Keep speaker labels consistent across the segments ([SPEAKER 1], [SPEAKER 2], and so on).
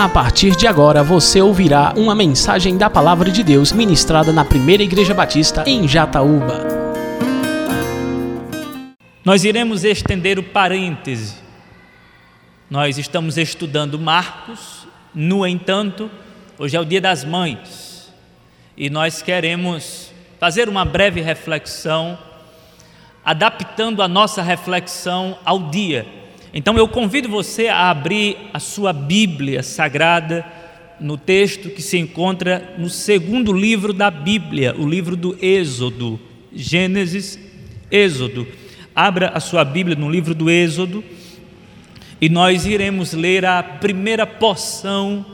[SPEAKER 1] A partir de agora você ouvirá uma mensagem da Palavra de Deus ministrada na Primeira Igreja Batista em Jataúba.
[SPEAKER 2] Nós iremos estender o parêntese. Nós estamos estudando Marcos, no entanto, hoje é o Dia das Mães e nós queremos fazer uma breve reflexão, adaptando a nossa reflexão ao dia então eu convido você a abrir a sua Bíblia sagrada no texto que se encontra no segundo livro da Bíblia, o livro do Êxodo, Gênesis, Êxodo. Abra a sua Bíblia no livro do Êxodo e nós iremos ler a primeira porção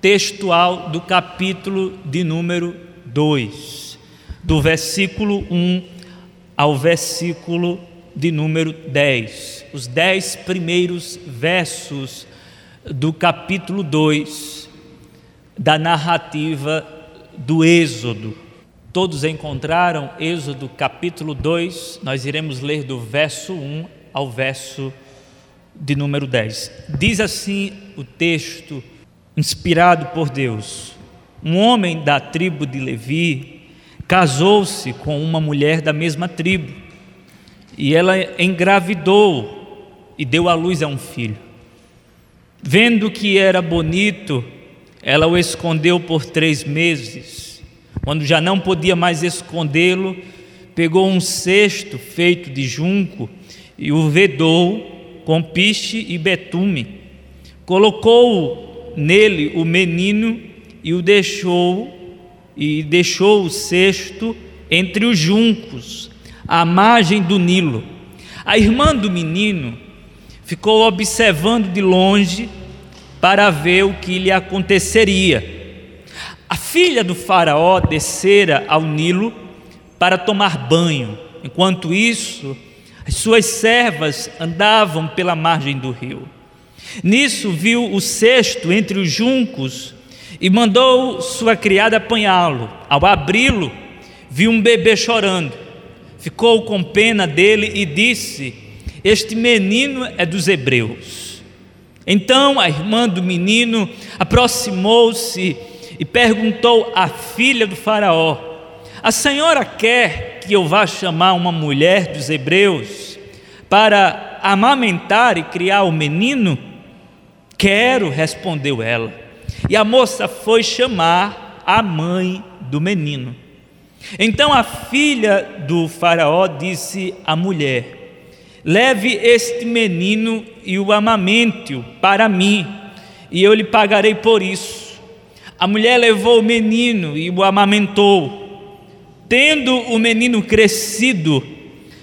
[SPEAKER 2] textual do capítulo de número 2, do versículo 1 ao versículo de número 10, os dez primeiros versos do capítulo 2 da narrativa do Êxodo. Todos encontraram Êxodo capítulo 2, nós iremos ler do verso 1 ao verso de número 10. Diz assim o texto, inspirado por Deus: Um homem da tribo de Levi casou-se com uma mulher da mesma tribo e ela engravidou e deu à luz a um filho. Vendo que era bonito, ela o escondeu por três meses. Quando já não podia mais escondê-lo, pegou um cesto feito de junco e o vedou com piche e betume. Colocou nele o menino e o deixou e deixou o cesto entre os juncos à margem do Nilo. A irmã do menino ficou observando de longe para ver o que lhe aconteceria. A filha do Faraó descera ao Nilo para tomar banho. Enquanto isso, as suas servas andavam pela margem do rio. Nisso viu o cesto entre os juncos e mandou sua criada apanhá-lo. Ao abri-lo, viu um bebê chorando ficou com pena dele e disse: Este menino é dos hebreus. Então a irmã do menino aproximou-se e perguntou à filha do Faraó: A senhora quer que eu vá chamar uma mulher dos hebreus para amamentar e criar o menino? Quero, respondeu ela. E a moça foi chamar a mãe do menino. Então a filha do Faraó disse à mulher: Leve este menino e o amamente-o para mim, e eu lhe pagarei por isso. A mulher levou o menino e o amamentou. Tendo o menino crescido,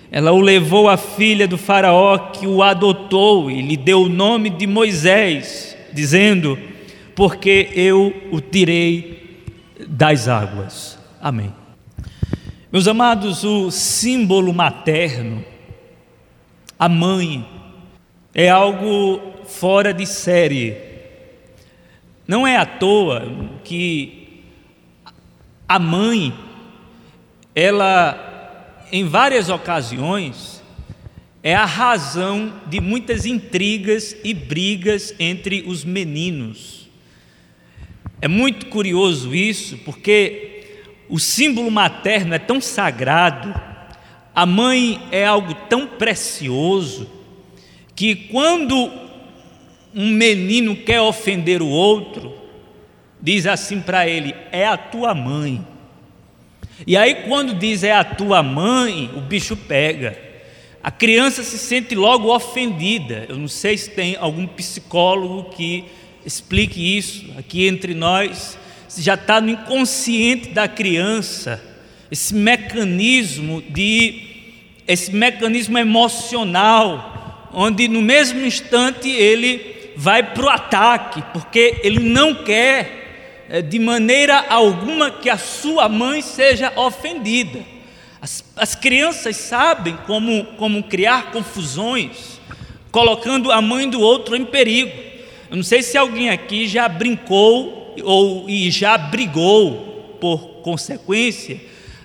[SPEAKER 2] ela o levou à filha do Faraó, que o adotou e lhe deu o nome de Moisés, dizendo: Porque eu o tirei das águas. Amém. Meus amados, o símbolo materno, a mãe, é algo fora de série. Não é à toa que a mãe, ela, em várias ocasiões, é a razão de muitas intrigas e brigas entre os meninos. É muito curioso isso, porque o símbolo materno é tão sagrado, a mãe é algo tão precioso, que quando um menino quer ofender o outro, diz assim para ele: é a tua mãe. E aí, quando diz é a tua mãe, o bicho pega. A criança se sente logo ofendida. Eu não sei se tem algum psicólogo que explique isso aqui entre nós já está no inconsciente da criança, esse mecanismo de esse mecanismo emocional, onde no mesmo instante ele vai para o ataque, porque ele não quer eh, de maneira alguma que a sua mãe seja ofendida. As, as crianças sabem como, como criar confusões, colocando a mãe do outro em perigo. Eu não sei se alguém aqui já brincou ou e já brigou por consequência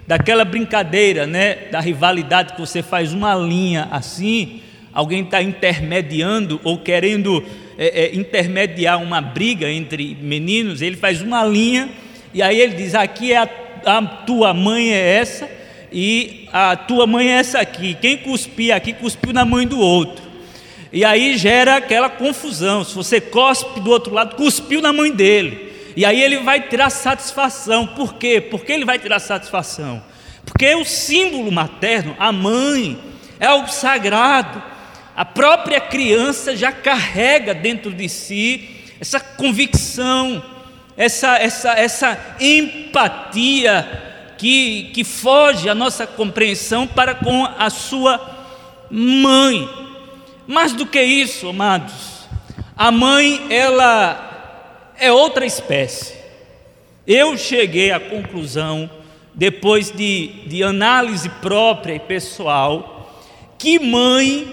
[SPEAKER 2] daquela brincadeira, né, da rivalidade que você faz uma linha assim, alguém está intermediando ou querendo é, é, intermediar uma briga entre meninos, ele faz uma linha e aí ele diz: aqui é a, a tua mãe é essa e a tua mãe é essa aqui. Quem cuspir aqui cuspiu na mãe do outro. E aí gera aquela confusão. Se você cospe do outro lado, cuspiu na mãe dele. E aí ele vai tirar satisfação. Por quê? Porque ele vai tirar satisfação. Porque o símbolo materno, a mãe, é algo sagrado. A própria criança já carrega dentro de si essa convicção, essa, essa, essa empatia que, que foge à nossa compreensão para com a sua mãe. Mais do que isso, amados, a mãe, ela é outra espécie. Eu cheguei à conclusão, depois de, de análise própria e pessoal, que mãe,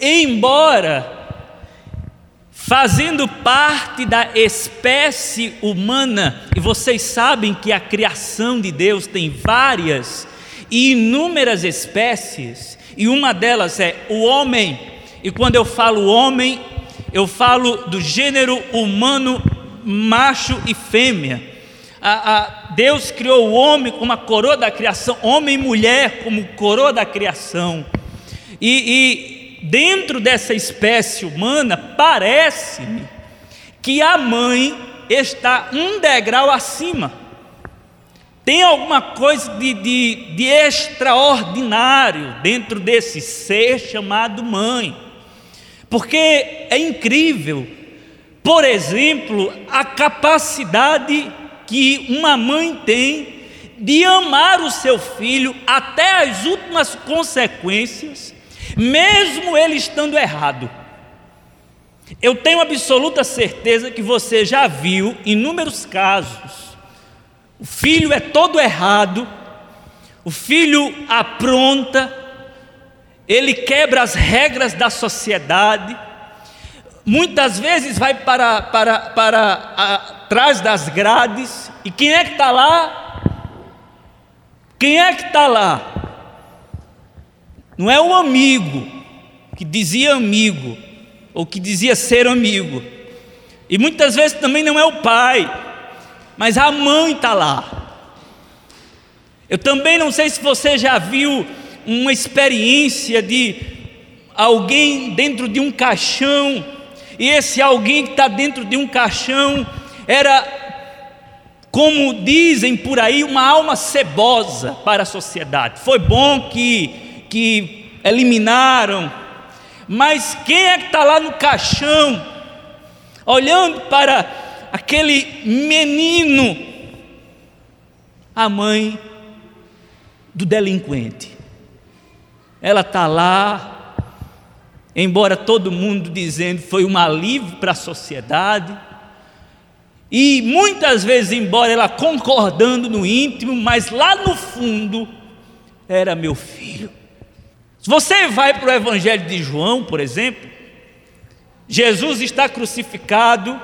[SPEAKER 2] embora fazendo parte da espécie humana, e vocês sabem que a criação de Deus tem várias e inúmeras espécies, e uma delas é o homem, e quando eu falo homem, eu falo do gênero humano, macho e fêmea. A, a, Deus criou o homem como a coroa da criação, homem e mulher como coroa da criação. E, e dentro dessa espécie humana, parece-me que a mãe está um degrau acima. Tem alguma coisa de, de, de extraordinário dentro desse ser chamado mãe. Porque é incrível, por exemplo, a capacidade que uma mãe tem de amar o seu filho até as últimas consequências mesmo ele estando errado. Eu tenho absoluta certeza que você já viu inúmeros casos. O filho é todo errado, o filho apronta, ele quebra as regras da sociedade, muitas vezes vai para, para, para atrás das grades, e quem é que está lá? Quem é que está lá? Não é o amigo que dizia amigo, ou que dizia ser amigo. E muitas vezes também não é o pai, mas a mãe está lá. Eu também não sei se você já viu uma experiência de alguém dentro de um caixão, e esse alguém que está dentro de um caixão era, como dizem por aí, uma alma cebosa para a sociedade. Foi bom que que eliminaram, mas quem é que está lá no caixão, olhando para aquele menino, a mãe do delinquente. Ela está lá, embora todo mundo dizendo foi um alívio para a sociedade, e muitas vezes, embora ela concordando no íntimo, mas lá no fundo, era meu filho. Se você vai para o Evangelho de João, por exemplo, Jesus está crucificado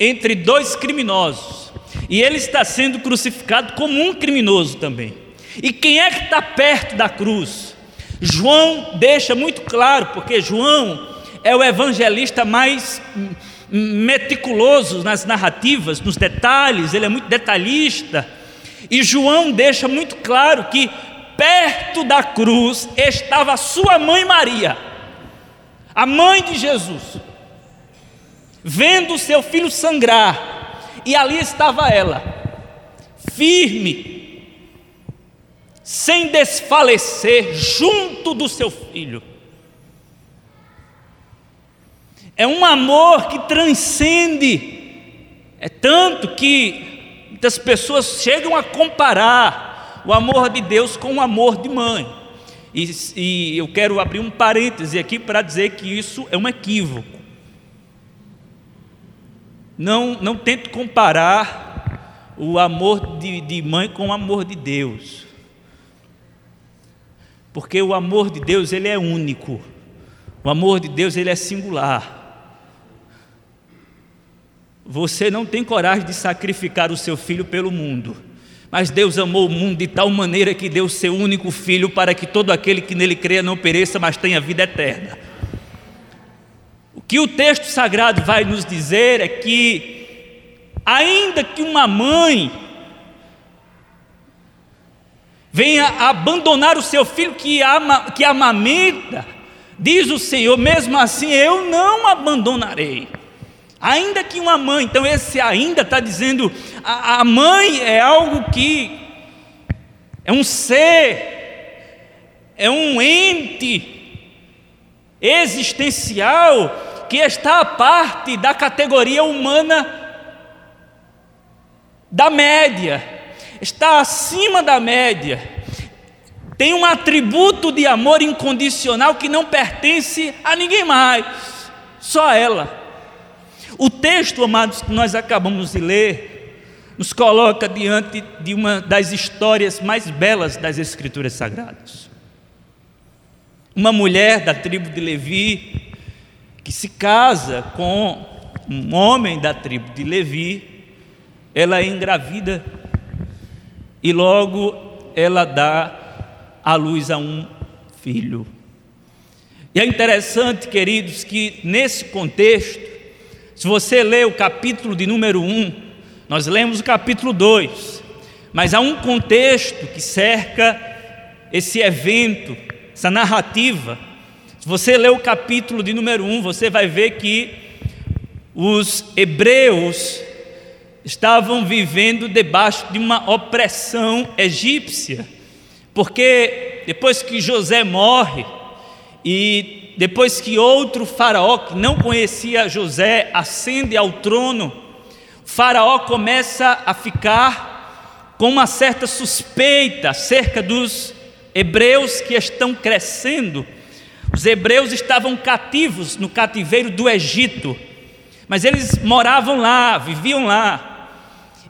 [SPEAKER 2] entre dois criminosos, e ele está sendo crucificado como um criminoso também. E quem é que está perto da cruz? João deixa muito claro, porque João é o evangelista mais meticuloso nas narrativas, nos detalhes, ele é muito detalhista. E João deixa muito claro que perto da cruz estava sua mãe Maria, a mãe de Jesus, vendo seu filho sangrar, e ali estava ela, firme, sem desfalecer, junto do seu filho. É um amor que transcende, é tanto que muitas pessoas chegam a comparar o amor de Deus com o amor de mãe. E, e eu quero abrir um parêntese aqui para dizer que isso é um equívoco. Não, não tento comparar o amor de, de mãe com o amor de Deus. Porque o amor de Deus ele é único. O amor de Deus ele é singular. Você não tem coragem de sacrificar o seu filho pelo mundo. Mas Deus amou o mundo de tal maneira que deu seu único filho para que todo aquele que nele creia não pereça, mas tenha vida eterna. que o texto sagrado vai nos dizer é que, ainda que uma mãe venha abandonar o seu filho que, ama, que amamenta, diz o Senhor, mesmo assim eu não abandonarei. Ainda que uma mãe, então esse ainda está dizendo, a, a mãe é algo que é um ser, é um ente existencial que está a parte da categoria humana da média, está acima da média, tem um atributo de amor incondicional que não pertence a ninguém mais, só a ela. O texto, amados, que nós acabamos de ler, nos coloca diante de uma das histórias mais belas das Escrituras Sagradas. Uma mulher da tribo de Levi, que se casa com um homem da tribo de Levi, ela é engravida e logo ela dá à luz a um filho. E é interessante, queridos, que nesse contexto, se você ler o capítulo de número 1, nós lemos o capítulo 2, mas há um contexto que cerca esse evento, essa narrativa. Se você ler o capítulo de número 1, você vai ver que os hebreus estavam vivendo debaixo de uma opressão egípcia, porque depois que José morre e depois que outro faraó que não conhecia José ascende ao trono, Faraó começa a ficar com uma certa suspeita acerca dos hebreus que estão crescendo. Os hebreus estavam cativos no cativeiro do Egito, mas eles moravam lá, viviam lá.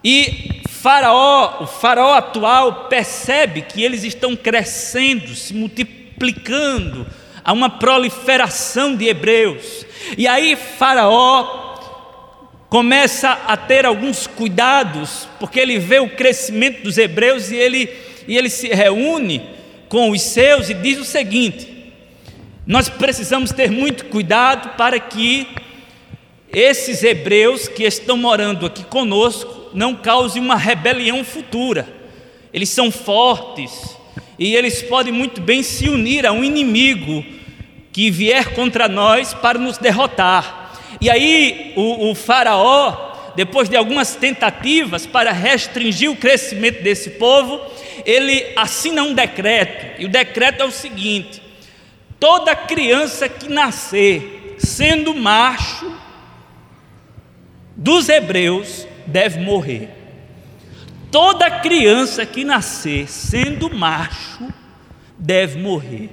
[SPEAKER 2] E Faraó, o Faraó atual, percebe que eles estão crescendo, se multiplicando, há uma proliferação de hebreus. E aí Faraó começa a ter alguns cuidados, porque ele vê o crescimento dos hebreus e ele, e ele se reúne com os seus e diz o seguinte: nós precisamos ter muito cuidado para que esses hebreus que estão morando aqui conosco não causem uma rebelião futura. Eles são fortes e eles podem muito bem se unir a um inimigo que vier contra nós para nos derrotar. E aí o, o Faraó, depois de algumas tentativas para restringir o crescimento desse povo, ele assina um decreto, e o decreto é o seguinte: toda criança que nascer sendo macho dos hebreus deve morrer. Toda criança que nascer sendo macho deve morrer.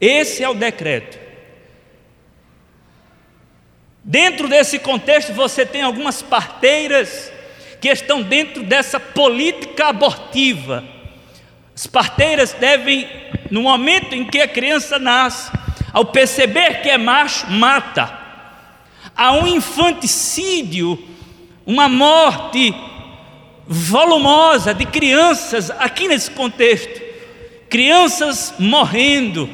[SPEAKER 2] Esse é o decreto. Dentro desse contexto, você tem algumas parteiras que estão dentro dessa política abortiva. As parteiras devem, no momento em que a criança nasce, ao perceber que é macho, mata. Há um infanticídio, uma morte volumosa de crianças aqui nesse contexto. Crianças morrendo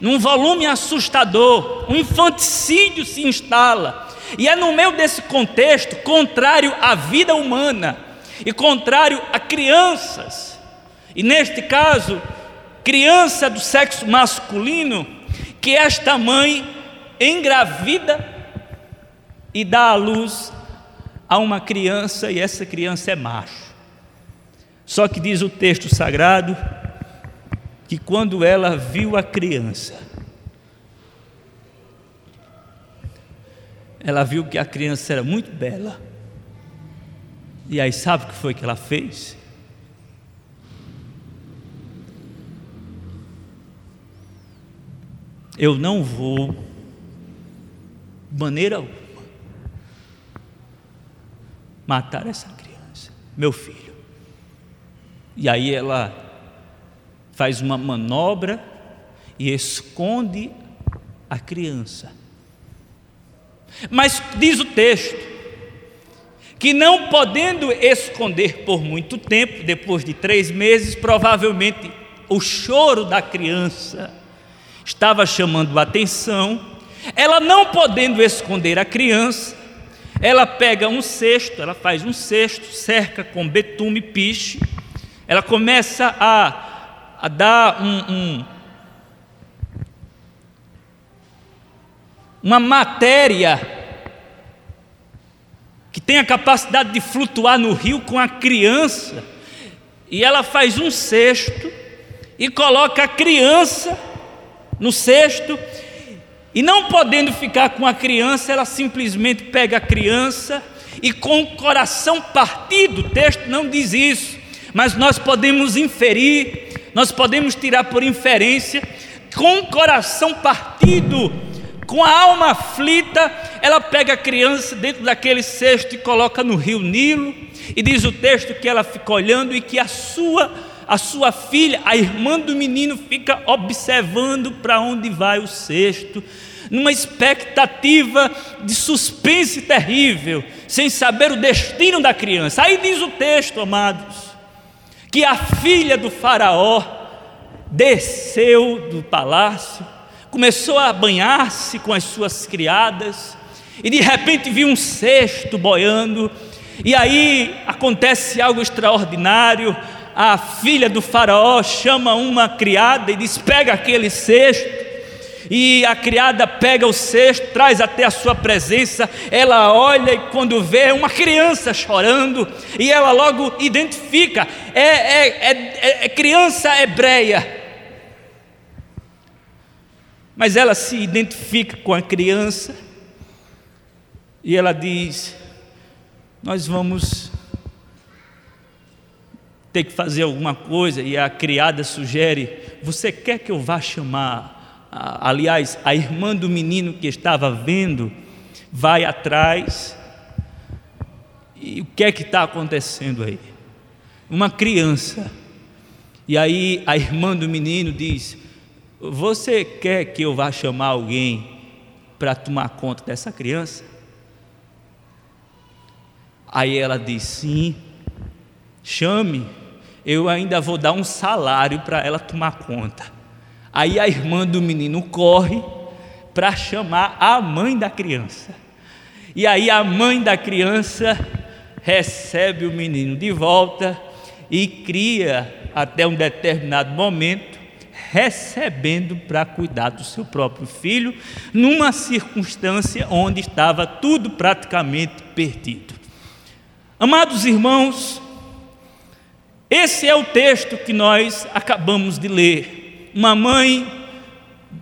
[SPEAKER 2] num volume assustador, um infanticídio se instala. E é no meio desse contexto, contrário à vida humana e contrário a crianças, e neste caso, criança do sexo masculino, que esta mãe engravida e dá à luz a uma criança, e essa criança é macho. Só que diz o texto sagrado que quando ela viu a criança, ela viu que a criança era muito bela. E aí, sabe o que foi que ela fez? Eu não vou, maneira alguma, matar essa criança, meu filho. E aí ela faz uma manobra e esconde a criança. Mas diz o texto que não podendo esconder por muito tempo, depois de três meses, provavelmente o choro da criança estava chamando a atenção, Ela não podendo esconder a criança, ela pega um cesto, ela faz um cesto, cerca com betume, piche, ela começa a, a dar um, um, uma matéria que tem a capacidade de flutuar no rio com a criança, e ela faz um cesto e coloca a criança no cesto e não podendo ficar com a criança, ela simplesmente pega a criança e com o coração partido, o texto não diz isso, mas nós podemos inferir, nós podemos tirar por inferência, com o coração partido, com a alma aflita, ela pega a criança dentro daquele cesto e coloca no rio Nilo, e diz o texto que ela fica olhando e que a sua a sua filha, a irmã do menino, fica observando para onde vai o cesto, numa expectativa de suspense terrível, sem saber o destino da criança. Aí diz o texto, amados, que a filha do Faraó desceu do palácio, começou a banhar-se com as suas criadas, e de repente viu um cesto boiando, e aí acontece algo extraordinário a filha do faraó chama uma criada e diz: pega aquele cesto. E a criada pega o cesto, traz até a sua presença. Ela olha e quando vê uma criança chorando, e ela logo identifica: é, é, é, é criança hebreia. Mas ela se identifica com a criança e ela diz: Nós vamos ter que fazer alguma coisa e a criada sugere: Você quer que eu vá chamar? Aliás, a irmã do menino que estava vendo vai atrás. E o que é que está acontecendo aí? Uma criança. E aí a irmã do menino diz: Você quer que eu vá chamar alguém para tomar conta dessa criança? Aí ela diz: Sim, chame eu ainda vou dar um salário para ela tomar conta. Aí a irmã do menino corre para chamar a mãe da criança. E aí a mãe da criança recebe o menino de volta e cria até um determinado momento, recebendo para cuidar do seu próprio filho, numa circunstância onde estava tudo praticamente perdido. Amados irmãos, esse é o texto que nós acabamos de ler. Uma mãe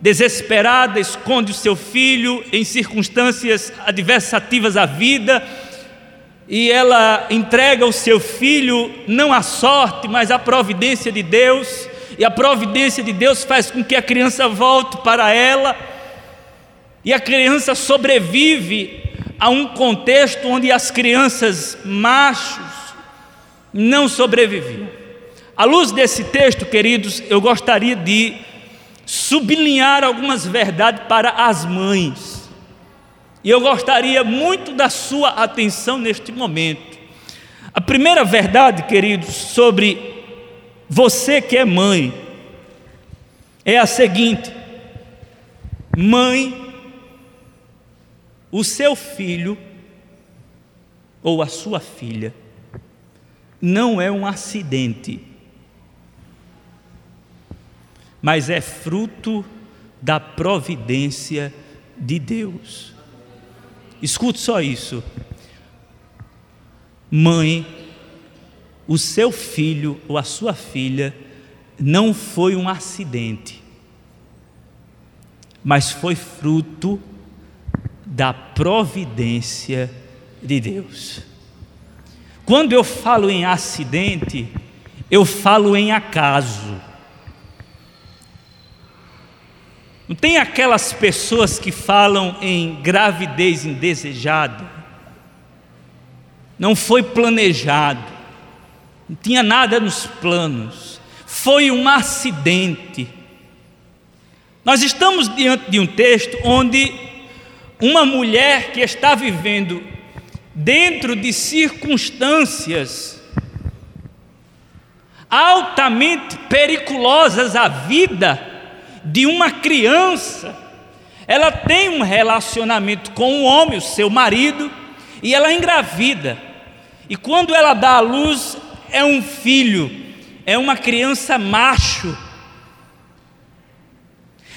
[SPEAKER 2] desesperada esconde o seu filho em circunstâncias adversativas à vida e ela entrega o seu filho não à sorte, mas à providência de Deus, e a providência de Deus faz com que a criança volte para ela, e a criança sobrevive a um contexto onde as crianças machos não sobreviviam. À luz desse texto, queridos, eu gostaria de sublinhar algumas verdades para as mães. E eu gostaria muito da sua atenção neste momento. A primeira verdade, queridos, sobre você que é mãe, é a seguinte: mãe, o seu filho ou a sua filha não é um acidente, mas é fruto da providência de Deus. Escute só isso. Mãe, o seu filho ou a sua filha não foi um acidente, mas foi fruto da providência de Deus. Quando eu falo em acidente, eu falo em acaso. Não tem aquelas pessoas que falam em gravidez indesejada? Não foi planejado, não tinha nada nos planos, foi um acidente. Nós estamos diante de um texto onde uma mulher que está vivendo dentro de circunstâncias altamente perigosas à vida de uma criança, Ela tem um relacionamento com o homem, o seu marido, e ela engravida. E quando ela dá à luz, é um filho, é uma criança macho.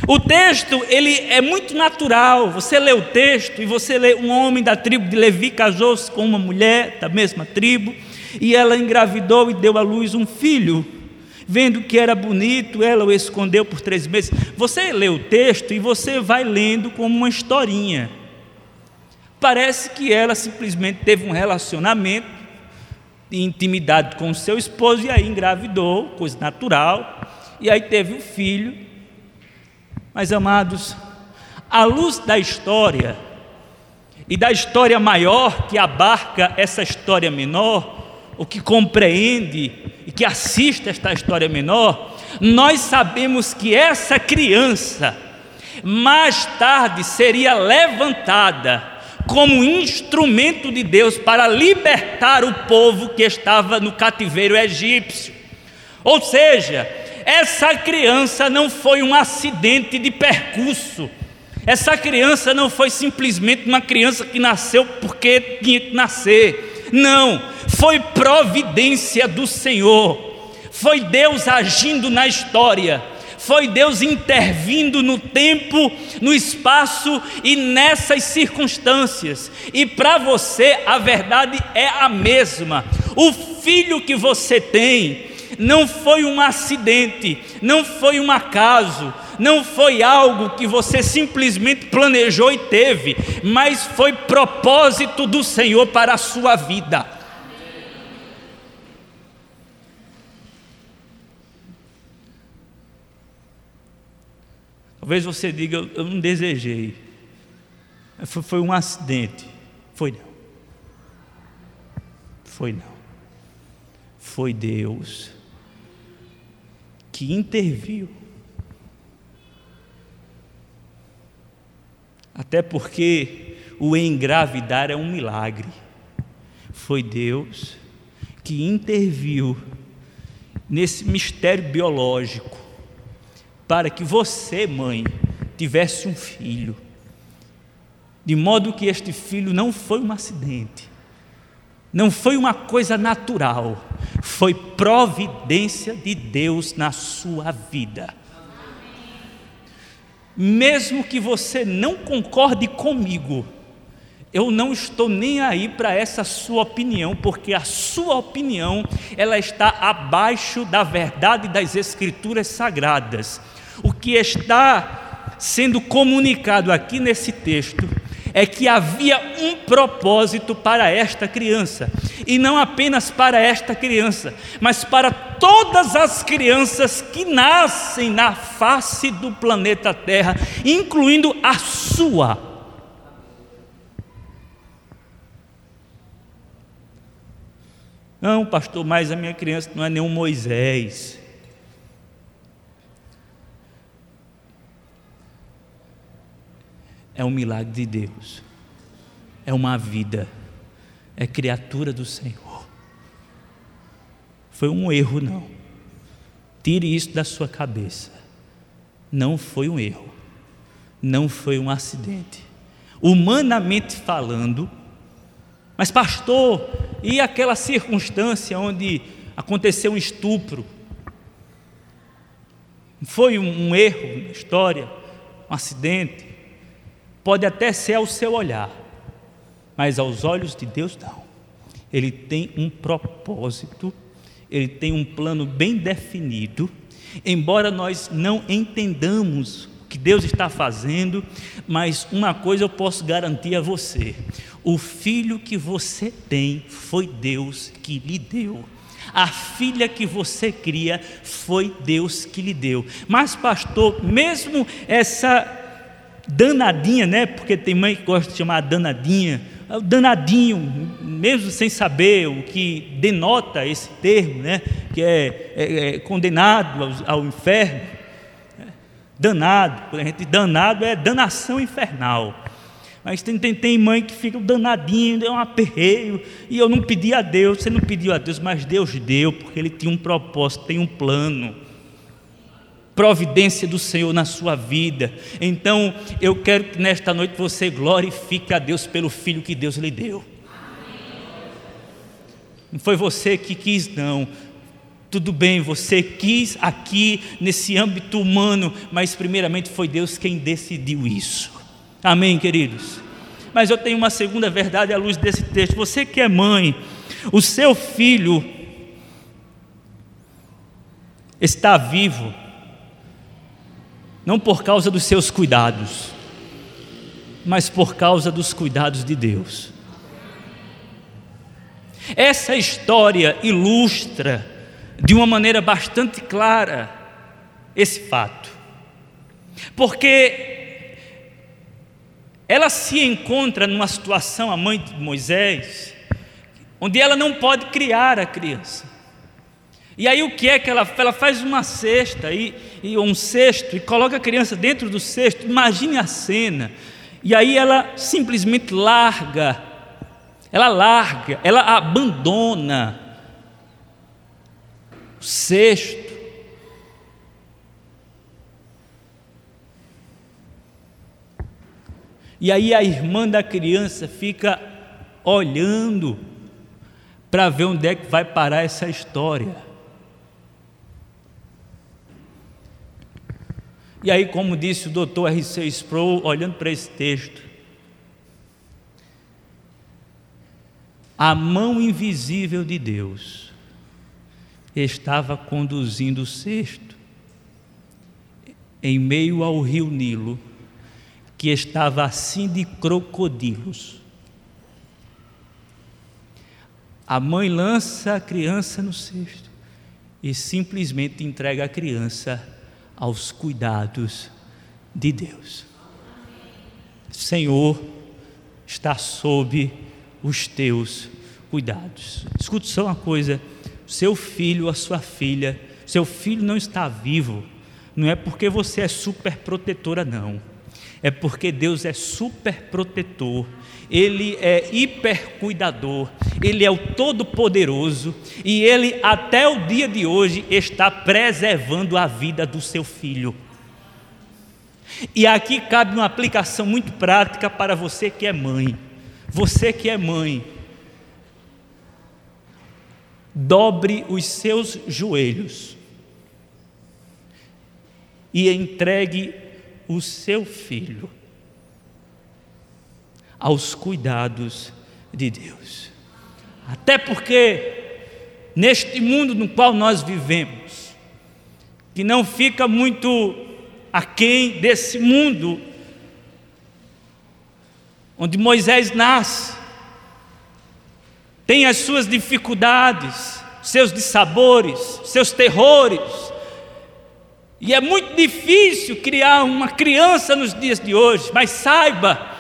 [SPEAKER 2] O texto, ele é muito natural. Você lê o texto e você lê um homem da tribo de Levi casou-se com uma mulher da mesma tribo e ela engravidou e deu à luz um filho. Vendo que era bonito, ela o escondeu por três meses. Você lê o texto e você vai lendo como uma historinha. Parece que ela simplesmente teve um relacionamento de intimidade com o seu esposo e aí engravidou, coisa natural, e aí teve o filho. Mas amados, à luz da história e da história maior que abarca essa história menor, o que compreende e que assiste esta história menor, nós sabemos que essa criança mais tarde seria levantada como instrumento de Deus para libertar o povo que estava no cativeiro egípcio. Ou seja, essa criança não foi um acidente de percurso. Essa criança não foi simplesmente uma criança que nasceu porque tinha que nascer. Não, foi providência do Senhor. Foi Deus agindo na história foi Deus intervindo no tempo, no espaço e nessas circunstâncias. E para você a verdade é a mesma. O filho que você tem não foi um acidente, não foi um acaso, não foi algo que você simplesmente planejou e teve, mas foi propósito do Senhor para a sua vida. Talvez você diga, eu não desejei. Foi, um acidente. Foi não. Foi não. Foi Deus que interviu. Até porque o engravidar é um milagre. Foi Deus que interviu nesse mistério biológico para que você, mãe, tivesse um filho, de modo que este filho não foi um acidente, não foi uma coisa natural, foi providência de Deus na sua vida. Mesmo que você não concorde comigo, eu não estou nem aí para essa sua opinião, porque a sua opinião ela está abaixo da verdade das escrituras sagradas. O que está sendo comunicado aqui nesse texto é que havia um propósito para esta criança, e não apenas para esta criança, mas para todas as crianças que nascem na face do planeta Terra, incluindo a sua. Não, pastor, mas a minha criança não é nenhum Moisés. É um milagre de Deus, é uma vida, é criatura do Senhor. Foi um erro, não. Tire isso da sua cabeça. Não foi um erro, não foi um acidente. Humanamente falando, mas, pastor, e aquela circunstância onde aconteceu um estupro? Foi um, um erro na história, um acidente? Pode até ser ao seu olhar, mas aos olhos de Deus não. Ele tem um propósito, ele tem um plano bem definido, embora nós não entendamos o que Deus está fazendo, mas uma coisa eu posso garantir a você: o filho que você tem foi Deus que lhe deu. A filha que você cria foi Deus que lhe deu. Mas, pastor, mesmo essa danadinha, né? Porque tem mãe que gosta de chamar danadinha. O danadinho, mesmo sem saber o que denota esse termo, né? Que é, é, é condenado ao, ao inferno. Danado, a gente danado é danação infernal. Mas tem, tem, tem mãe que fica danadinho, é um aperreio, e eu não pedi a Deus, você não pediu a Deus, mas Deus deu, porque Ele tinha um propósito, tem um plano. Providência do Senhor na sua vida. Então, eu quero que nesta noite você glorifique a Deus pelo filho que Deus lhe deu. Não foi você que quis, não. Tudo bem, você quis aqui nesse âmbito humano, mas primeiramente foi Deus quem decidiu isso. Amém, queridos? Mas eu tenho uma segunda verdade à luz desse texto. Você que é mãe, o seu filho está vivo, não por causa dos seus cuidados, mas por causa dos cuidados de Deus. Essa história ilustra de uma maneira bastante clara esse fato, porque ela se encontra numa situação, a mãe de Moisés, onde ela não pode criar a criança. E aí o que é que ela, ela faz uma cesta e, e um cesto e coloca a criança dentro do cesto. Imagine a cena. E aí ela simplesmente larga, ela larga, ela abandona o cesto. E aí a irmã da criança fica olhando para ver onde é que vai parar essa história. E aí, como disse o doutor R.C. Sproul, olhando para esse texto, a mão invisível de Deus estava conduzindo o cesto em meio ao rio Nilo, que estava assim de crocodilos. A mãe lança a criança no cesto e simplesmente entrega a criança aos cuidados de Deus. Senhor, está sob os teus cuidados. Escute só uma coisa: seu filho, a sua filha, seu filho não está vivo, não é porque você é super protetora, não. É porque Deus é super protetor ele é hipercuidador, Ele é o Todo-Poderoso e Ele, até o dia de hoje, está preservando a vida do seu filho. E aqui cabe uma aplicação muito prática para você que é mãe. Você que é mãe, dobre os seus joelhos e entregue o seu filho aos cuidados de Deus. Até porque, neste mundo no qual nós vivemos, que não fica muito aquém desse mundo onde Moisés nasce, tem as suas dificuldades, seus dissabores, seus terrores, e é muito difícil criar uma criança nos dias de hoje, mas saiba,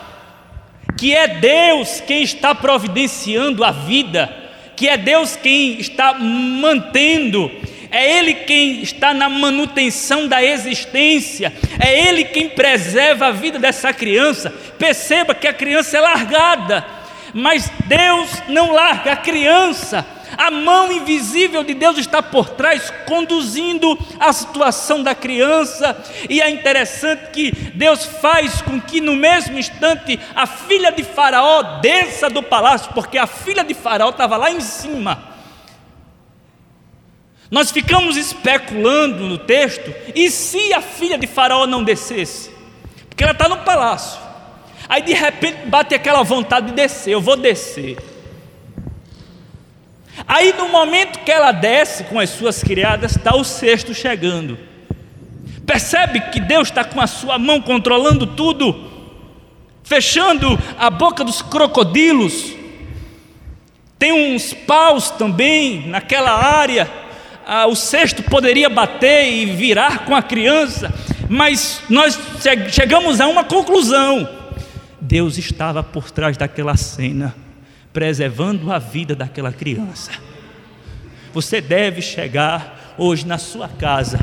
[SPEAKER 2] que é Deus quem está providenciando a vida, que é Deus quem está mantendo, é Ele quem está na manutenção da existência, é Ele quem preserva a vida dessa criança. Perceba que a criança é largada, mas Deus não larga a criança, a mão invisível de Deus está por trás, conduzindo a situação da criança, e é interessante que Deus faz com que no mesmo instante a filha de Faraó desça do palácio, porque a filha de Faraó estava lá em cima. Nós ficamos especulando no texto, e se a filha de Faraó não descesse? Porque ela está no palácio. Aí de repente bate aquela vontade de descer, eu vou descer. Aí, no momento que ela desce com as suas criadas, está o cesto chegando. Percebe que Deus está com a sua mão controlando tudo, fechando a boca dos crocodilos. Tem uns paus também naquela área. Ah, o cesto poderia bater e virar com a criança, mas nós chegamos a uma conclusão: Deus estava por trás daquela cena preservando a vida daquela criança. Você deve chegar hoje na sua casa,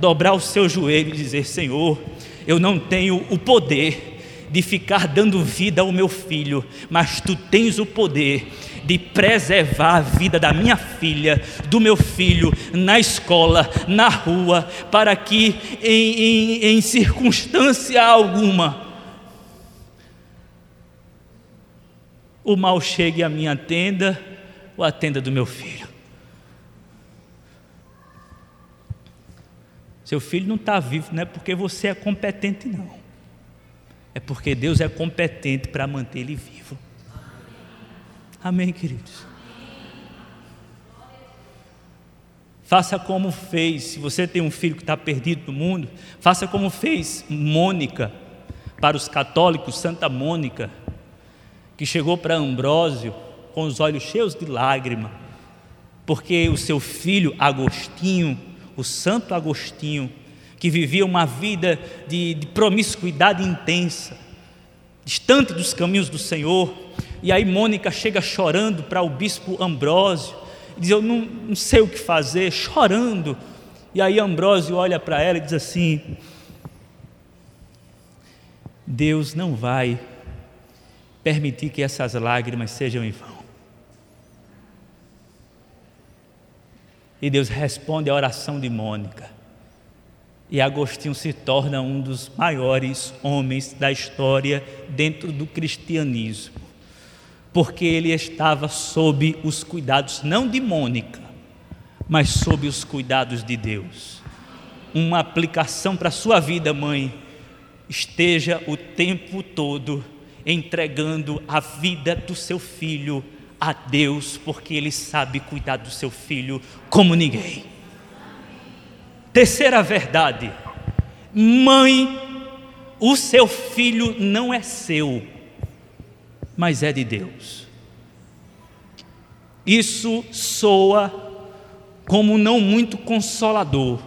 [SPEAKER 2] dobrar o seu joelho e dizer: Senhor, eu não tenho o poder de ficar dando vida ao meu filho, mas tu tens o poder de preservar a vida da minha filha, do meu filho, na escola, na rua, para que em, em, em circunstância alguma o mal chegue à minha tenda ou à tenda do meu filho. Seu filho não está vivo, não é porque você é competente, não. É porque Deus é competente para manter ele vivo. Amém, queridos? Faça como fez, se você tem um filho que está perdido no mundo, faça como fez Mônica, para os católicos, Santa Mônica, que chegou para Ambrósio com os olhos cheios de lágrima, porque o seu filho Agostinho, o Santo Agostinho, que vivia uma vida de, de promiscuidade intensa, distante dos caminhos do Senhor, e aí Mônica chega chorando para o bispo Ambrósio, diz: Eu não, não sei o que fazer, chorando. E aí Ambrósio olha para ela e diz assim: Deus não vai permitir que essas lágrimas sejam em vão. E Deus responde à oração de Mônica. E Agostinho se torna um dos maiores homens da história dentro do cristianismo, porque ele estava sob os cuidados não de Mônica, mas sob os cuidados de Deus. Uma aplicação para a sua vida, mãe, esteja o tempo todo entregando a vida do seu filho a Deus, porque Ele sabe cuidar do seu filho como ninguém. Terceira verdade, mãe, o seu filho não é seu, mas é de Deus. Isso soa como não muito consolador,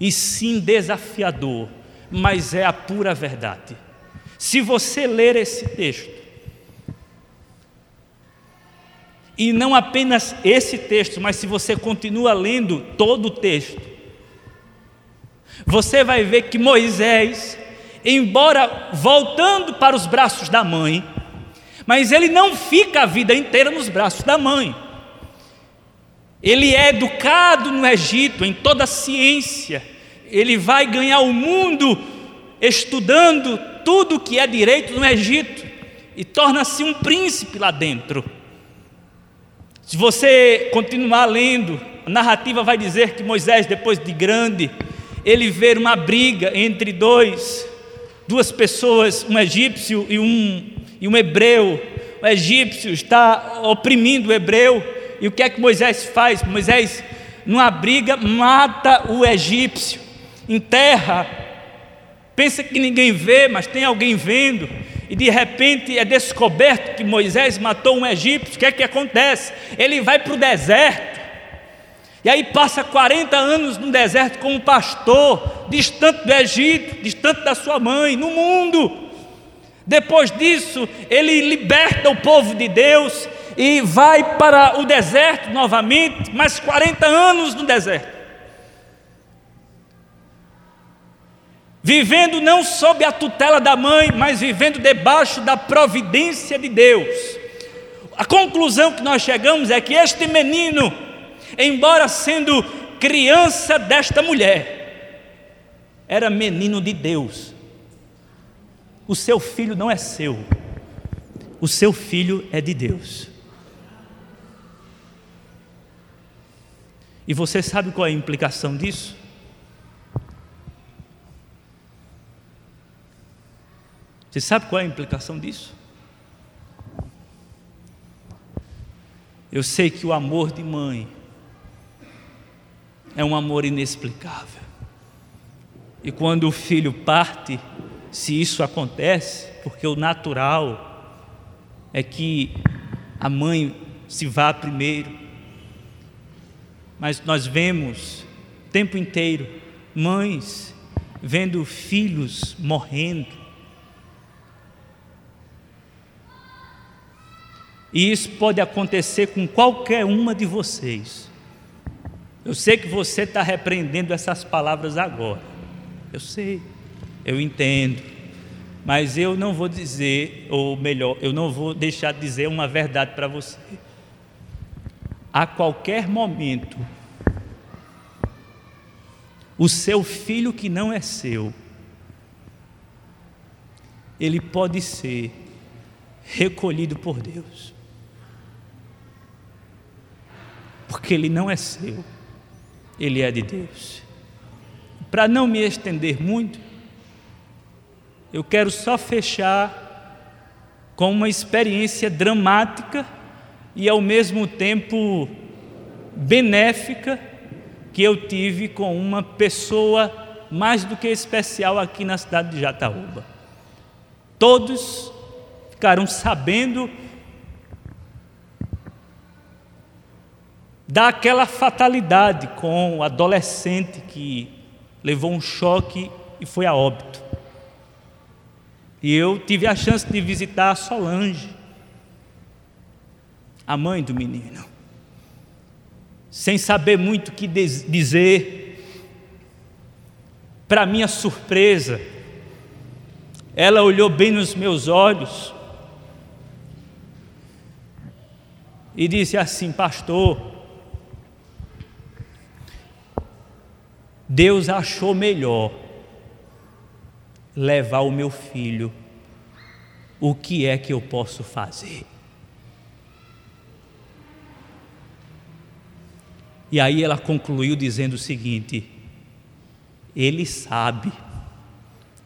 [SPEAKER 2] e sim desafiador, mas é a pura verdade. Se você ler esse texto, e não apenas esse texto, mas se você continua lendo todo o texto, você vai ver que Moisés, embora voltando para os braços da mãe, mas ele não fica a vida inteira nos braços da mãe. Ele é educado no Egito em toda a ciência, ele vai ganhar o mundo estudando tudo que é direito no Egito e torna-se um príncipe lá dentro. Se você continuar lendo, a narrativa vai dizer que Moisés, depois de grande, ele vê uma briga entre dois, duas pessoas, um egípcio e um, e um hebreu. O egípcio está oprimindo o hebreu, e o que é que Moisés faz? Moisés, numa briga, mata o egípcio, enterra pensa que ninguém vê, mas tem alguém vendo, e de repente é descoberto que Moisés matou um egípcio, o que é que acontece? Ele vai para o deserto, e aí passa 40 anos no deserto como pastor, distante do Egito, distante da sua mãe, no mundo. Depois disso, ele liberta o povo de Deus e vai para o deserto novamente, mais 40 anos no deserto. Vivendo não sob a tutela da mãe, mas vivendo debaixo da providência de Deus. A conclusão que nós chegamos é que este menino, embora sendo criança desta mulher, era menino de Deus. O seu filho não é seu, o seu filho é de Deus. E você sabe qual é a implicação disso? Você sabe qual é a implicação disso? Eu sei que o amor de mãe é um amor inexplicável. E quando o filho parte, se isso acontece, porque o natural é que a mãe se vá primeiro. Mas nós vemos o tempo inteiro mães vendo filhos morrendo, E isso pode acontecer com qualquer uma de vocês. Eu sei que você está repreendendo essas palavras agora. Eu sei, eu entendo. Mas eu não vou dizer, ou melhor, eu não vou deixar de dizer uma verdade para você. A qualquer momento, o seu filho que não é seu, ele pode ser recolhido por Deus. Porque ele não é seu, ele é de Deus. Para não me estender muito, eu quero só fechar com uma experiência dramática e ao mesmo tempo benéfica que eu tive com uma pessoa mais do que especial aqui na cidade de Jataúba. Todos ficaram sabendo daquela fatalidade com o adolescente que levou um choque e foi a óbito. E eu tive a chance de visitar a Solange, a mãe do menino. Sem saber muito o que dizer, para minha surpresa, ela olhou bem nos meus olhos e disse assim: Pastor, Deus achou melhor levar o meu filho. O que é que eu posso fazer? E aí ela concluiu dizendo o seguinte: Ele sabe,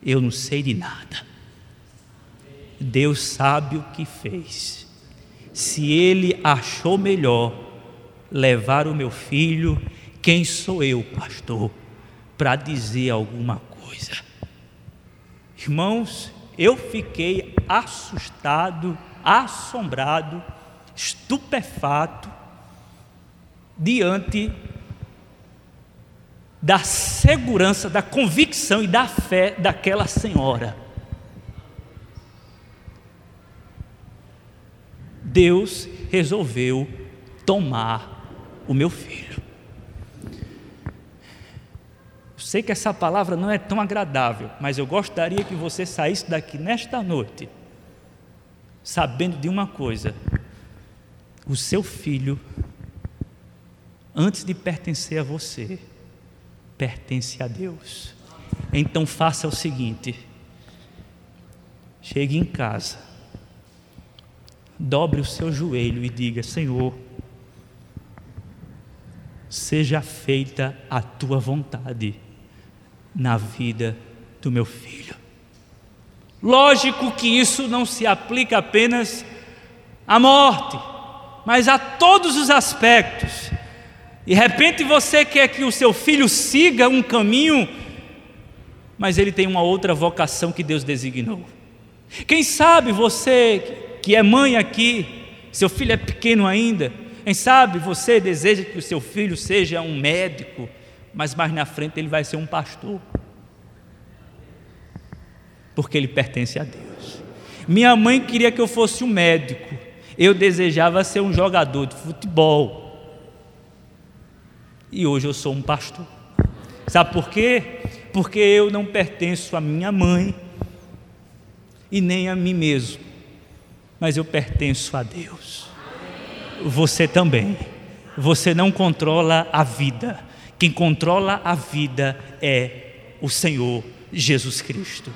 [SPEAKER 2] eu não sei de nada. Deus sabe o que fez. Se Ele achou melhor levar o meu filho, quem sou eu, pastor? Para dizer alguma coisa. Irmãos, eu fiquei assustado, assombrado, estupefato diante da segurança, da convicção e da fé daquela senhora. Deus resolveu tomar o meu filho. Sei que essa palavra não é tão agradável, mas eu gostaria que você saísse daqui nesta noite, sabendo de uma coisa: o seu filho, antes de pertencer a você, pertence a Deus. Então faça o seguinte: chegue em casa, dobre o seu joelho e diga: Senhor, seja feita a tua vontade na vida do meu filho. Lógico que isso não se aplica apenas à morte, mas a todos os aspectos. De repente você quer que o seu filho siga um caminho, mas ele tem uma outra vocação que Deus designou. Quem sabe você que é mãe aqui, seu filho é pequeno ainda, quem sabe você deseja que o seu filho seja um médico, mas mais na frente ele vai ser um pastor. Porque ele pertence a Deus. Minha mãe queria que eu fosse um médico. Eu desejava ser um jogador de futebol. E hoje eu sou um pastor. Sabe por quê? Porque eu não pertenço à minha mãe e nem a mim mesmo, mas eu pertenço a Deus. Você também. Você não controla a vida, quem controla a vida é o Senhor Jesus Cristo.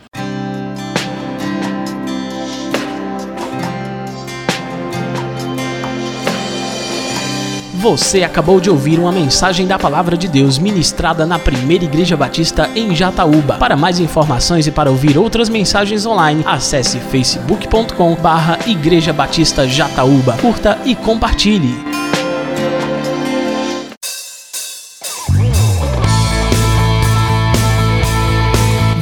[SPEAKER 1] Você acabou de ouvir uma mensagem da Palavra de Deus ministrada na Primeira Igreja Batista em Jataúba. Para mais informações e para ouvir outras mensagens online, acesse facebook.com/barra Igreja Batista Jataúba. Curta e compartilhe.